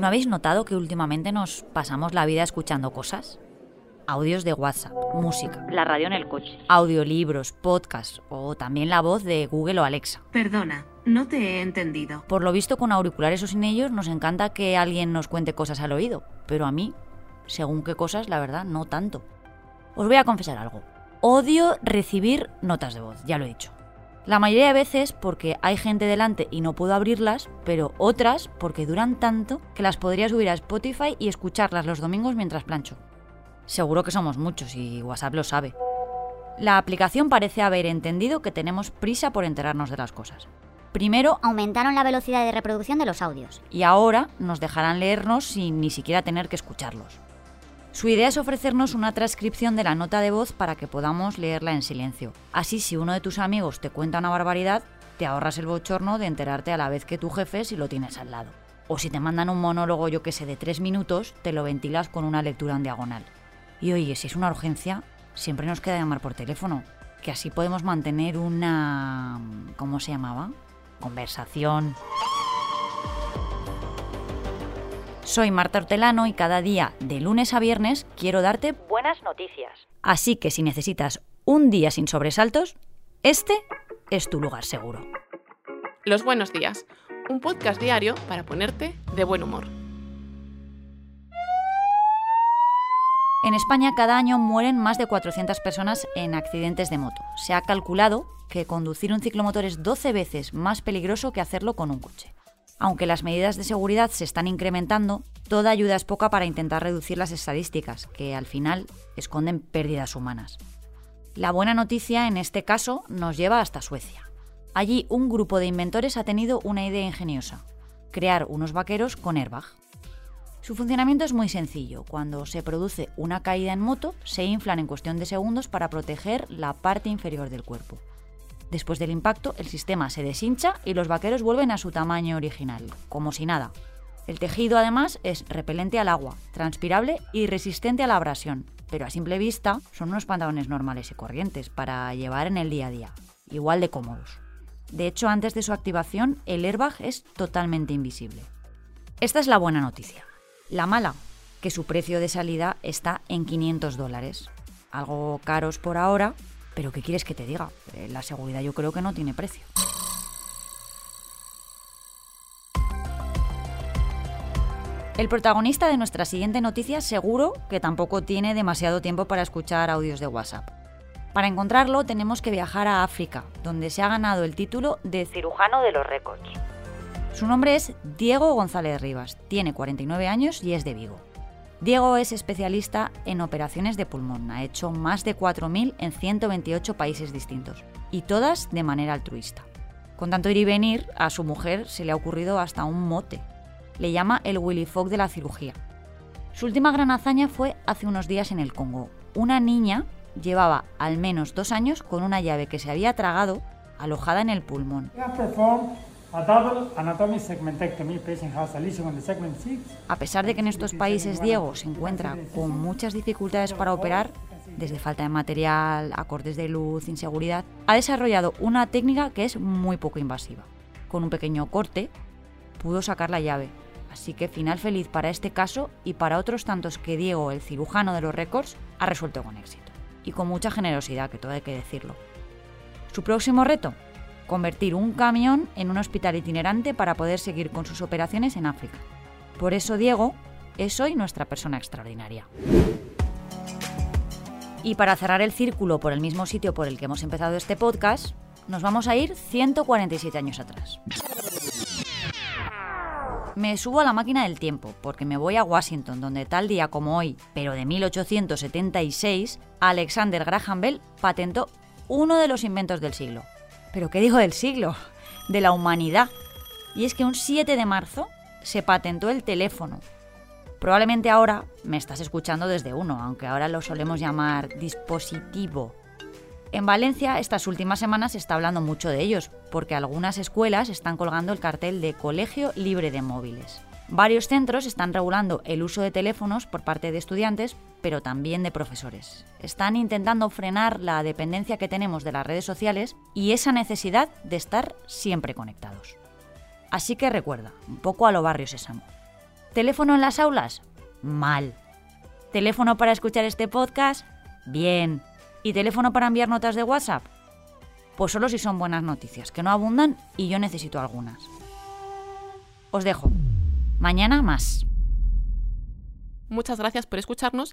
¿No habéis notado que últimamente nos pasamos la vida escuchando cosas? Audios de WhatsApp, música, la radio en el coche, audiolibros, podcasts o también la voz de Google o Alexa. Perdona, no te he entendido. Por lo visto con auriculares o sin ellos nos encanta que alguien nos cuente cosas al oído, pero a mí, según qué cosas, la verdad, no tanto. Os voy a confesar algo. Odio recibir notas de voz, ya lo he dicho. La mayoría de veces porque hay gente delante y no puedo abrirlas, pero otras porque duran tanto que las podría subir a Spotify y escucharlas los domingos mientras plancho. Seguro que somos muchos y WhatsApp lo sabe. La aplicación parece haber entendido que tenemos prisa por enterarnos de las cosas. Primero, Aumentaron la velocidad de reproducción de los audios. y ahora nos dejarán leernos sin ni siquiera tener que escucharlos. Su idea es ofrecernos una transcripción de la nota de voz para que podamos leerla en silencio. Así, si uno de tus amigos te cuenta una barbaridad, te ahorras el bochorno de enterarte a la vez que tu jefe si lo tienes al lado. O si te mandan un monólogo, yo que sé, de tres minutos, te lo ventilas con una lectura en diagonal. Y oye, si es una urgencia, siempre nos queda llamar por teléfono, que así podemos mantener una... ¿cómo se llamaba? Conversación. Soy Marta Hortelano y cada día, de lunes a viernes, quiero darte buenas noticias. Así que si necesitas un día sin sobresaltos, este es tu lugar seguro. Los buenos días, un podcast diario para ponerte de buen humor. En España cada año mueren más de 400 personas en accidentes de moto. Se ha calculado que conducir un ciclomotor es 12 veces más peligroso que hacerlo con un coche. Aunque las medidas de seguridad se están incrementando, toda ayuda es poca para intentar reducir las estadísticas, que al final esconden pérdidas humanas. La buena noticia en este caso nos lleva hasta Suecia. Allí un grupo de inventores ha tenido una idea ingeniosa, crear unos vaqueros con airbag. Su funcionamiento es muy sencillo. Cuando se produce una caída en moto, se inflan en cuestión de segundos para proteger la parte inferior del cuerpo. Después del impacto, el sistema se deshincha y los vaqueros vuelven a su tamaño original, como si nada. El tejido además es repelente al agua, transpirable y resistente a la abrasión, pero a simple vista son unos pantalones normales y corrientes para llevar en el día a día, igual de cómodos. De hecho, antes de su activación, el airbag es totalmente invisible. Esta es la buena noticia. La mala, que su precio de salida está en 500 dólares. Algo caros por ahora, pero ¿qué quieres que te diga? Eh, La seguridad yo creo que no tiene precio. El protagonista de nuestra siguiente noticia seguro que tampoco tiene demasiado tiempo para escuchar audios de WhatsApp. Para encontrarlo tenemos que viajar a África, donde se ha ganado el título de cirujano de los récords. Su nombre es Diego González Rivas, tiene 49 años y es de Vigo. Diego es especialista en operaciones de pulmón, ha hecho más de 4.000 en 128 países distintos, y todas de manera altruista. Con tanto ir y venir, a su mujer se le ha ocurrido hasta un mote. Le llama el Willy Fogg de la cirugía. Su última gran hazaña fue hace unos días en el Congo. Una niña llevaba al menos dos años con una llave que se había tragado alojada en el pulmón. A double anatomic segmentectomy. Patient has a lesion on the segment 6. A pesar de que en estos países Diego se encuentra con muchas dificultades para operar, desde falta de material, acordes de luz, inseguridad, ha desarrollado una técnica que es muy poco invasiva. Con un pequeño corte pudo sacar la llave. Así que final feliz para este caso y para otros tantos que Diego, el cirujano de los récords, ha resuelto con éxito. Y con mucha generosidad, que todo hay que decirlo. Su próximo reto, convertir un camión en un hospital itinerante para poder seguir con sus operaciones en África. Por eso Diego es hoy nuestra persona extraordinaria. Y para cerrar el círculo por el mismo sitio por el que hemos empezado este podcast, nos vamos a ir 147 años atrás. Me subo a la máquina del tiempo porque me voy a Washington, donde tal día como hoy, pero de 1876, Alexander Graham Bell patentó uno de los inventos del siglo. ¿Pero qué digo del siglo? De la humanidad. Y es que un 7 de marzo se patentó el teléfono. Probablemente ahora me estás escuchando desde uno, aunque ahora lo solemos llamar dispositivo. En Valencia estas últimas semanas se está hablando mucho de ellos, porque algunas escuelas están colgando el cartel de Colegio Libre de Móviles. Varios centros están regulando el uso de teléfonos por parte de estudiantes pero también de profesores. Están intentando frenar la dependencia que tenemos de las redes sociales y esa necesidad de estar siempre conectados. Así que recuerda, un poco a lo barrio sésamo. ¿Teléfono en las aulas? Mal. ¿Teléfono para escuchar este podcast? Bien. ¿Y teléfono para enviar notas de WhatsApp? Pues solo si son buenas noticias, que no abundan y yo necesito algunas. Os dejo. Mañana más. Muchas gracias por escucharnos